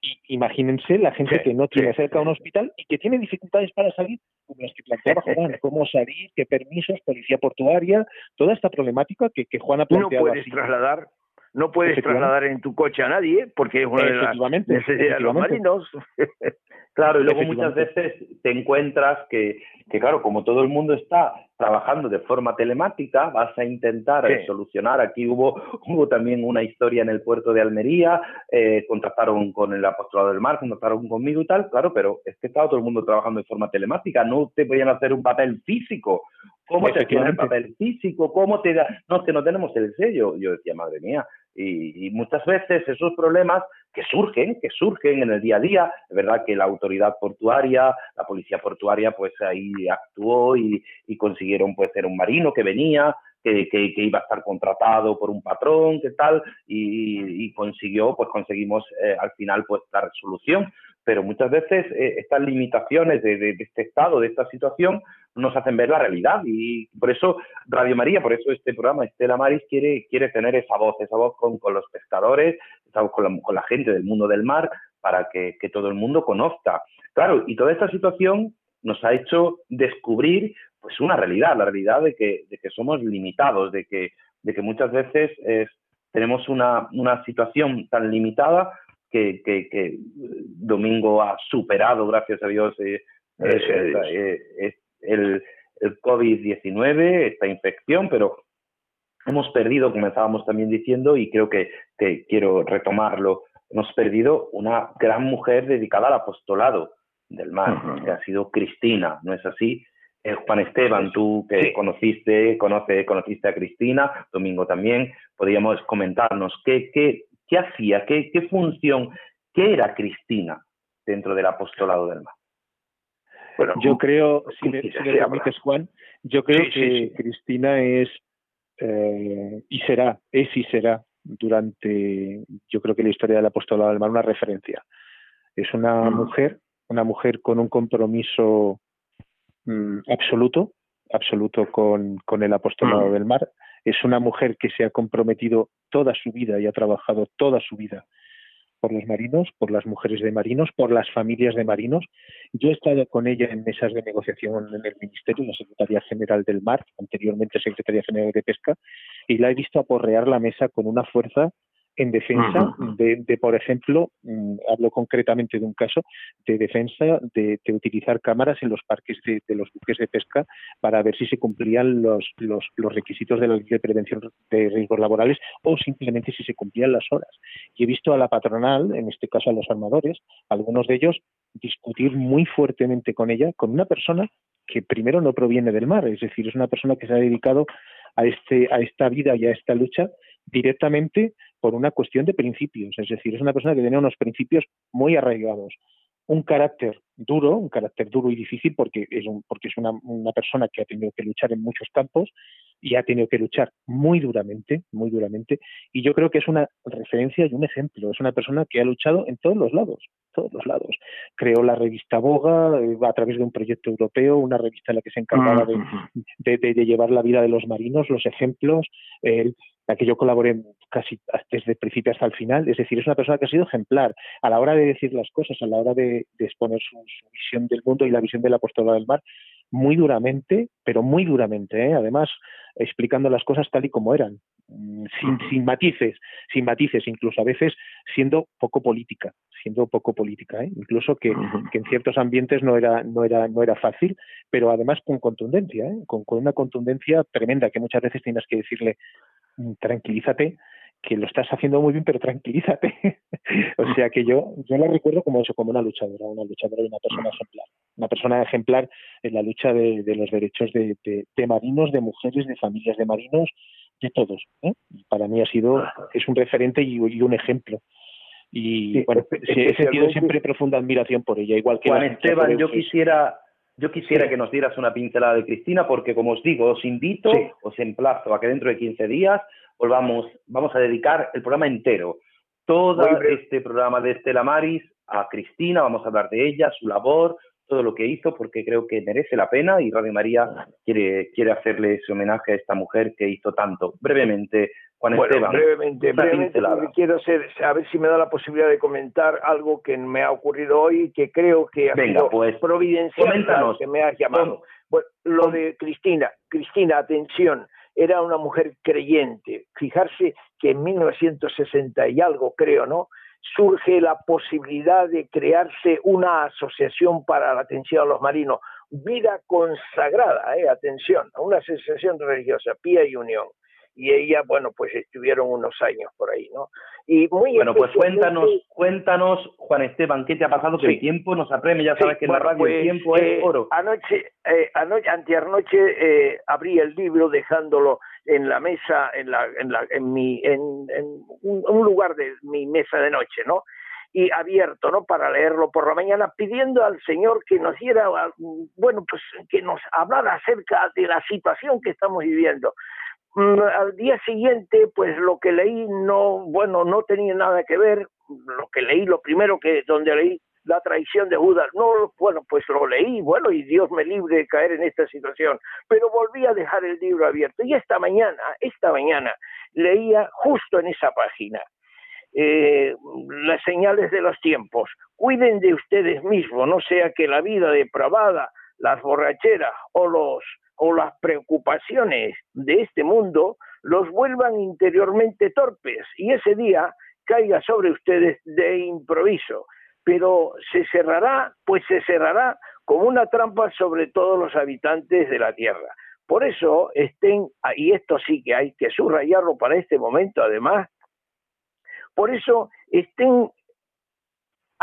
y imagínense la gente sí, que no tiene sí, cerca un hospital y que tiene dificultades para salir, como las que planteaba Juan, cómo salir, qué permisos, policía portuaria, toda esta problemática que, que Juan ha planteado. No puedes así. trasladar no puedes trasladar en tu coche a nadie porque es una de las necesidades de los marinos. claro, y luego muchas veces te encuentras que, que, claro, como todo el mundo está trabajando de forma telemática, vas a intentar sí. solucionar. Aquí hubo, hubo también una historia en el puerto de Almería, eh, contactaron con el apostolado del mar, contactaron conmigo y tal, claro, pero es que estaba todo el mundo trabajando de forma telemática, no te podían hacer un papel físico. ¿Cómo te hacían el papel físico? ¿Cómo te da? No, es que no tenemos el sello. Yo decía, madre mía, y, y, muchas veces esos problemas que surgen, que surgen en el día a día, es verdad que la autoridad portuaria, la policía portuaria, pues ahí actuó y, y consiguieron pues ser un marino que venía, que, que, iba a estar contratado por un patrón, que tal, y, consiguió, pues conseguimos eh, al final pues la resolución. Pero muchas veces eh, estas limitaciones de, este estado, de esta situación, nos hacen ver la realidad. Y por eso Radio María, por eso este programa Estela Maris quiere, quiere tener esa voz, esa voz con, con los pescadores, esa voz con la, con la gente del mundo del mar, para que, que todo el mundo conozca. Claro, y toda esta situación nos ha hecho descubrir pues una realidad, la realidad de que, de que somos limitados, de que, de que muchas veces tenemos una, una, situación tan limitada que, que, Domingo ha superado, gracias a Dios, eh, eh, eh, el, el COVID-19, esta infección, pero hemos perdido, como estábamos también diciendo, y creo que, que quiero retomarlo, hemos perdido una gran mujer dedicada al apostolado del mar, que ha sido Cristina, ¿no es así? Eh, Juan Esteban, tú que conociste, conoce, conociste a Cristina, Domingo también, podríamos comentarnos qué, qué, qué hacía, qué, qué función, qué era Cristina dentro del apostolado del mar. Bueno, yo creo, si me, permites, Juan, yo creo que Cristina es eh, y será, es y será durante, yo creo que la historia del apostolado del mar una referencia. Es una mm. mujer, una mujer con un compromiso Mm, absoluto, absoluto con, con el apostolado mm. del mar. Es una mujer que se ha comprometido toda su vida y ha trabajado toda su vida por los marinos, por las mujeres de marinos, por las familias de marinos. Yo he estado con ella en mesas de negociación en el Ministerio, la Secretaría General del Mar, anteriormente Secretaría General de Pesca, y la he visto aporrear la mesa con una fuerza en defensa de, por ejemplo, mm, hablo concretamente de un caso de defensa de, utilizar cámaras en los parques de, los buques de pesca para ver si se cumplían los, los, requisitos de la ley de prevención de riesgos laborales o simplemente si se cumplían las horas. Y he visto a la patronal, en este caso a los armadores, algunos de ellos discutir muy fuertemente con ella, con una persona que primero no proviene del mar, es decir, es una persona que se ha dedicado a, este, a esta vida y a esta lucha directamente por una cuestión de principios, es decir, es una persona que tiene unos principios muy arraigados, un carácter duro, un carácter duro y difícil porque es, porque es una, persona que ha tenido que luchar en muchos campos y ha tenido que luchar muy duramente, muy duramente, y yo creo que es una referencia y un ejemplo, es una persona que ha luchado en todos los lados, todos los lados. Creó la revista Boga eh, a través de un proyecto europeo, una revista en la que se encargaba de, de, llevar la vida de los marinos, los ejemplos, el la que yo colaboré casi desde el principio hasta el final. Es decir, es una persona que ha sido ejemplar a la hora de decir las cosas, a la hora de, exponer su, visión del mundo y la visión de la apostolado del mar, muy duramente, pero muy duramente, ¿eh? además explicando las cosas tal y como eran, mm, sin, sin, matices, sin matices, incluso a veces siendo poco política, siendo poco política, ¿eh? incluso que, en ciertos ambientes no era, no era, no era fácil, pero además con contundencia, ¿eh? con, con, una contundencia tremenda que muchas veces tienes que decirle tranquilízate, que lo estás haciendo muy bien, pero tranquilízate. o sea que yo, yo la recuerdo como eso, como una luchadora, una luchadora y una persona ejemplar. Una persona ejemplar en la lucha de, los derechos de, marinos, de mujeres, de familias de marinos, de todos. ¿eh? Para mí ha sido, es un referente y, un ejemplo. Y bueno, he sentido siempre profunda admiración por ella, igual que Juan Esteban, yo quisiera yo quisiera que nos dieras una pincelada de Cristina porque, como os digo, os invito, os emplazo a que dentro de 15 días volvamos, vamos a dedicar el programa entero, todo este programa de Estela Maris a Cristina, vamos a hablar de ella, su labor, todo lo que hizo, porque creo que merece la pena y Radio María quiere, quiere hacerle ese homenaje a esta mujer que hizo tanto. Brevemente, Juan bueno, Brevemente, brevemente quiero hacer, a ver si me da la posibilidad de comentar algo que me ha ocurrido hoy y que creo que ha sido pues, providencial que me has llamado. Bueno, lo de Cristina. Cristina, atención, era una mujer creyente. Fijarse que en 1960 y algo, creo, ¿no? surge la posibilidad de crearse una asociación para la atención a los marinos, vida consagrada, eh, atención, una asociación religiosa, Pía y Unión. Y ella, bueno, pues estuvieron unos años por ahí, ¿no? Y muy bueno, pues cuéntanos, cuéntanos, Juan Esteban, ¿qué te ha pasado? Que el tiempo nos apremia, ya sabes que en la radio el pues, tiempo es eh, oro. Anoche, eh, anoche anteanoche, eh, abrí el libro dejándolo en la mesa, en, la, en, la, en, mi, en, un, lugar de mi mesa de noche, ¿no? y abierto, ¿no? Para leerlo por la mañana, pidiendo al Señor que nos diera, bueno, pues que nos hablara acerca de la situación que estamos viviendo. Mm, al día siguiente, pues lo que leí no, bueno, no tenía nada que ver. Lo que leí, lo primero que donde leí la traición de Judas, no, bueno, pues lo leí, bueno, y Dios me libre de caer en esta situación, pero volví a dejar el libro abierto. Y esta mañana, esta mañana, leía justo en esa página eh, las señales de los tiempos. Cuiden de ustedes mismos, no sea que la vida depravada, las borracheras o los o las preocupaciones de este mundo los vuelvan interiormente torpes y ese día caiga sobre ustedes de improviso. Pero se cerrará, pues se cerrará como una trampa sobre todos los habitantes de la tierra. Por eso estén, y esto sí que hay que subrayarlo para este momento además, por eso estén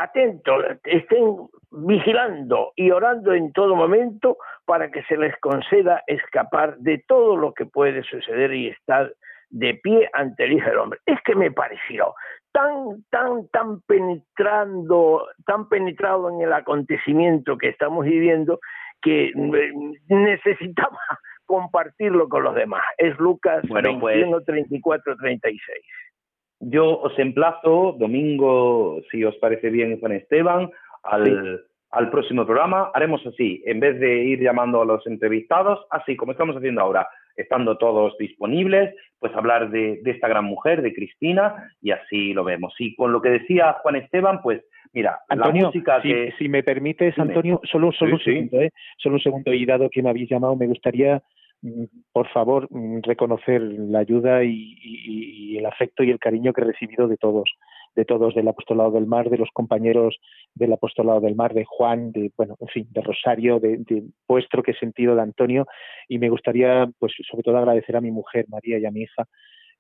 atentos, estén vigilando y orando en todo momento para que se les conceda escapar de todo lo que puede suceder y estar de pie ante el Hijo del Hombre. Es que me pareció tan, tan, tan penetrando, tan penetrado en el acontecimiento que estamos viviendo que mm, necesitaba compartirlo con los demás. Es Lucas bueno, 21, pues, 34, 36. Yo os emplazo domingo, si os parece bien, Juan Esteban, al, al próximo programa. Haremos así, en vez de ir llamando a los entrevistados, así como estamos haciendo ahora, estando todos disponibles, pues hablar de, de, esta gran mujer, de Cristina, y así lo vemos. Y con lo que decía Juan Esteban, pues mira, Antonio, la música si, que... si me permites, Antonio, solo, solo Sí, un segundo, ¿eh? solo un segundo, y dado que me habéis llamado, me gustaría por favor, mm, reconocer la ayuda y, y, y, el afecto y el cariño que he recibido de todos, de todos del apostolado del mar, de los compañeros del apostolado del mar, de Juan, de bueno, en fin, de Rosario, de, de vuestro que he sentido de Antonio, y me gustaría, pues, sobre todo agradecer a mi mujer María y a mi hija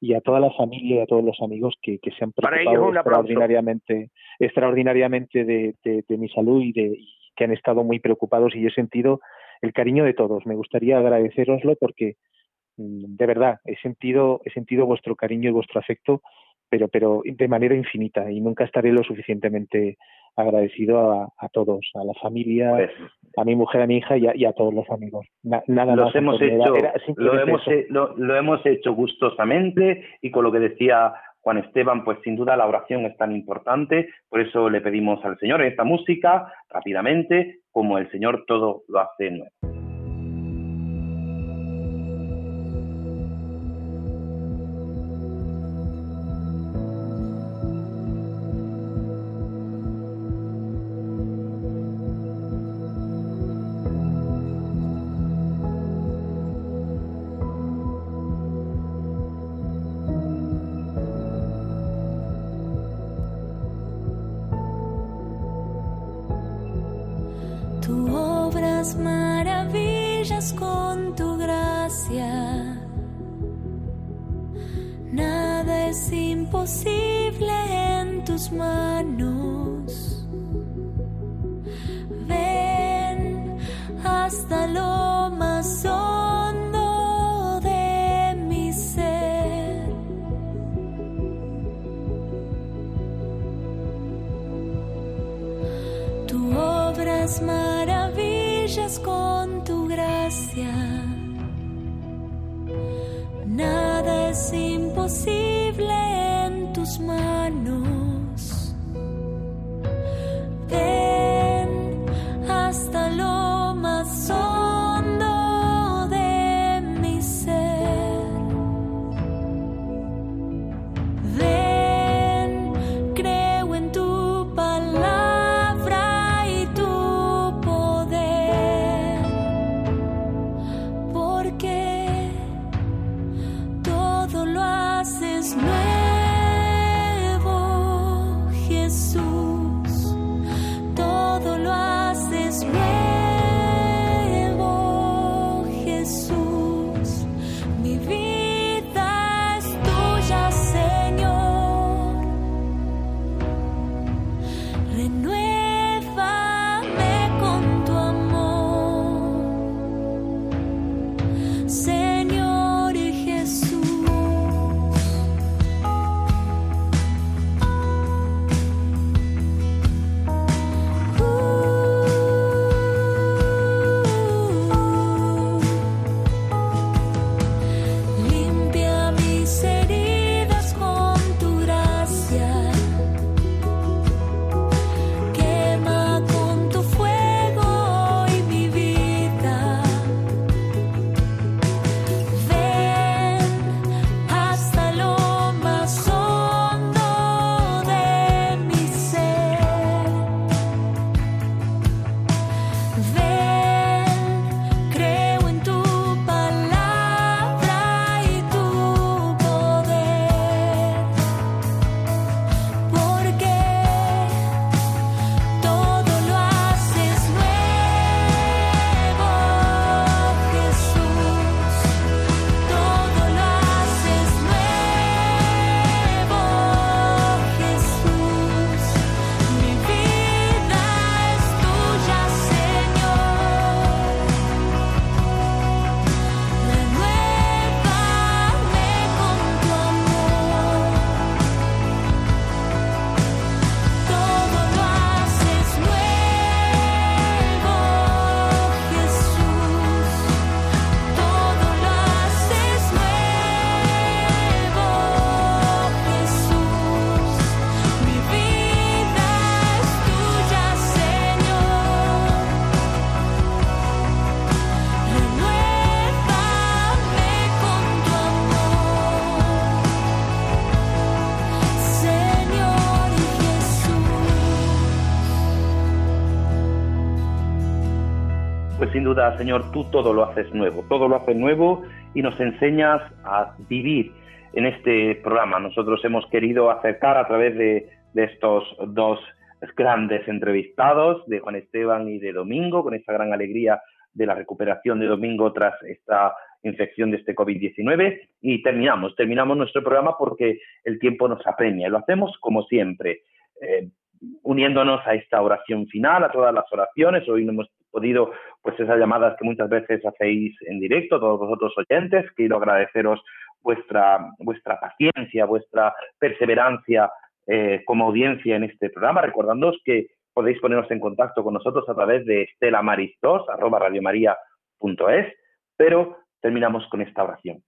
y a toda la familia y a todos los amigos que, que se han preocupado extraordinariamente, extraordinariamente de, de, de, mi salud y de y que han estado muy preocupados y yo he sentido el cariño de todos. Me gustaría agradeceroslo porque mm, de verdad he sentido he sentido vuestro cariño y vuestro afecto pero pero de manera infinita y nunca estaré lo suficientemente agradecido a, a todos a la familia pues, a mi mujer a mi hija y a, y a todos los amigos. Na, nada los más hemos hecho era, era lo hemos lo, lo, hemos hecho gustosamente y con lo que decía Juan Esteban pues sin duda la oración es tan importante. Por eso le pedimos al Señor esta música rápidamente como el Señor todo lo hace nuevo Tú obras maravillas con tu gracia. Nada es imposible en tus manos. Ven hasta lo más hoy. Pues sin duda, Señor, tú todo lo haces nuevo, todo lo haces nuevo y nos enseñas a vivir en este programa. Nosotros hemos querido acercar a través de, de estos dos grandes entrevistados, de Juan Esteban y de Domingo, con esta gran alegría de la recuperación de Domingo tras esta infección de este COVID-19 y terminamos, terminamos nuestro programa porque el tiempo nos apremia. Lo hacemos como siempre, eh, uniéndonos a esta oración final, a todas las oraciones. Hoy no hemos podido, pues esas llamadas que muchas veces hacéis en directo, todos vosotros oyentes, quiero agradeceros vuestra, vuestra paciencia, vuestra perseverancia eh, como audiencia en este programa, recordándoos que podéis poneros en contacto con nosotros a través de estelamaristos, arroba radiomaria.es, pero terminamos con esta oración.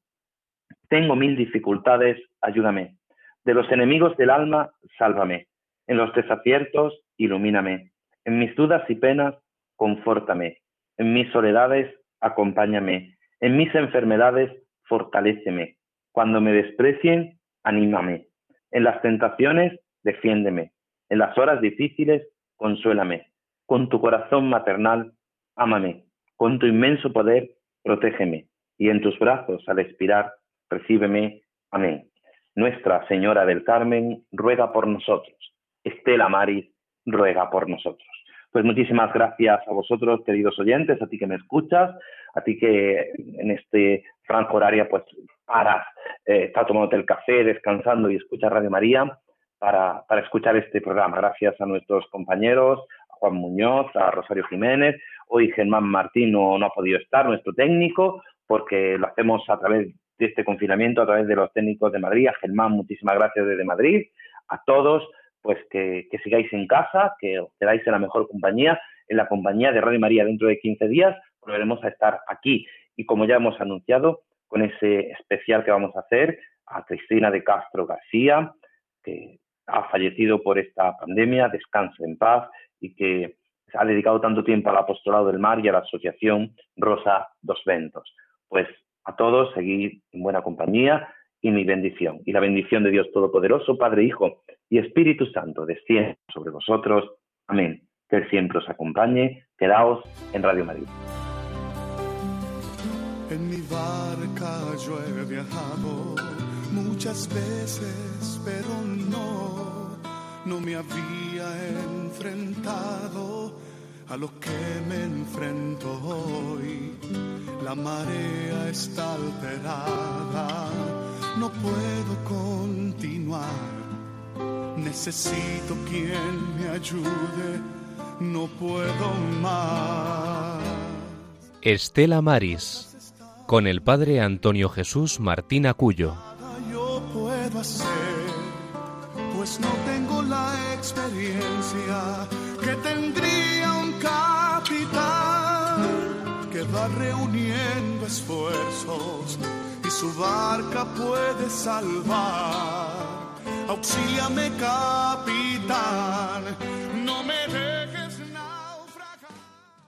Tengo mil dificultades, ayúdame. De los enemigos del alma, sálvame. En los desaciertos, ilumíname. En mis dudas y penas, confórtame. En mis soledades, acompáñame. En mis enfermedades, fortaléceme. Cuando me desprecien, anímame. En las tentaciones, defiéndeme. En las horas difíciles, consuélame. Con tu corazón maternal, ámame. Con tu inmenso poder, protégeme. Y en tus brazos, al expirar, recíbeme. Amén. Nuestra Señora del Carmen, ruega por nosotros. Estela Maris, ruega por nosotros. Pues muchísimas gracias a vosotros, queridos oyentes, a ti que me escuchas, a ti que en este franco horario pues paras, eh, estás tomándote el café, descansando y escuchas Radio María para, para escuchar este programa. Gracias a nuestros compañeros, a Juan Muñoz, a Rosario Jiménez. Hoy Germán Martín no, ha podido estar, nuestro técnico, porque lo hacemos a través de este confinamiento, a través de los técnicos de Madrid. A Germán, muchísimas gracias desde Madrid. A todos, pues que, que sigáis en casa, que os quedáis en la mejor compañía, en la compañía de Radio María dentro de 15 días. Volveremos a estar aquí. Y como ya hemos anunciado, con ese especial que vamos a hacer, a Cristina de Castro García, que ha fallecido por esta pandemia, descanse en paz y que ha dedicado tanto tiempo al apostolado del mar y a la asociación Rosa dos Ventos. Pues a todos seguid en buena compañía y mi bendición. Y la bendición de Dios Todopoderoso, Padre, Hijo y Espíritu Santo, descienda sobre vosotros. Amén. Que Él siempre os acompañe. Quedaos en Radio María. En mi barca yo he viajado muchas veces, pero no, no me había enfrentado a lo que me enfrento hoy. La marea está alterada, no puedo continuar. Necesito quien me ayude, no puedo más. Estela Maris con el padre Antonio Jesús Martín Acuyo. Yo puedo hacer, pues no tengo la experiencia que tendría un capitán que va reuniendo esfuerzos su barca puede salvar. Auxíliame, capitán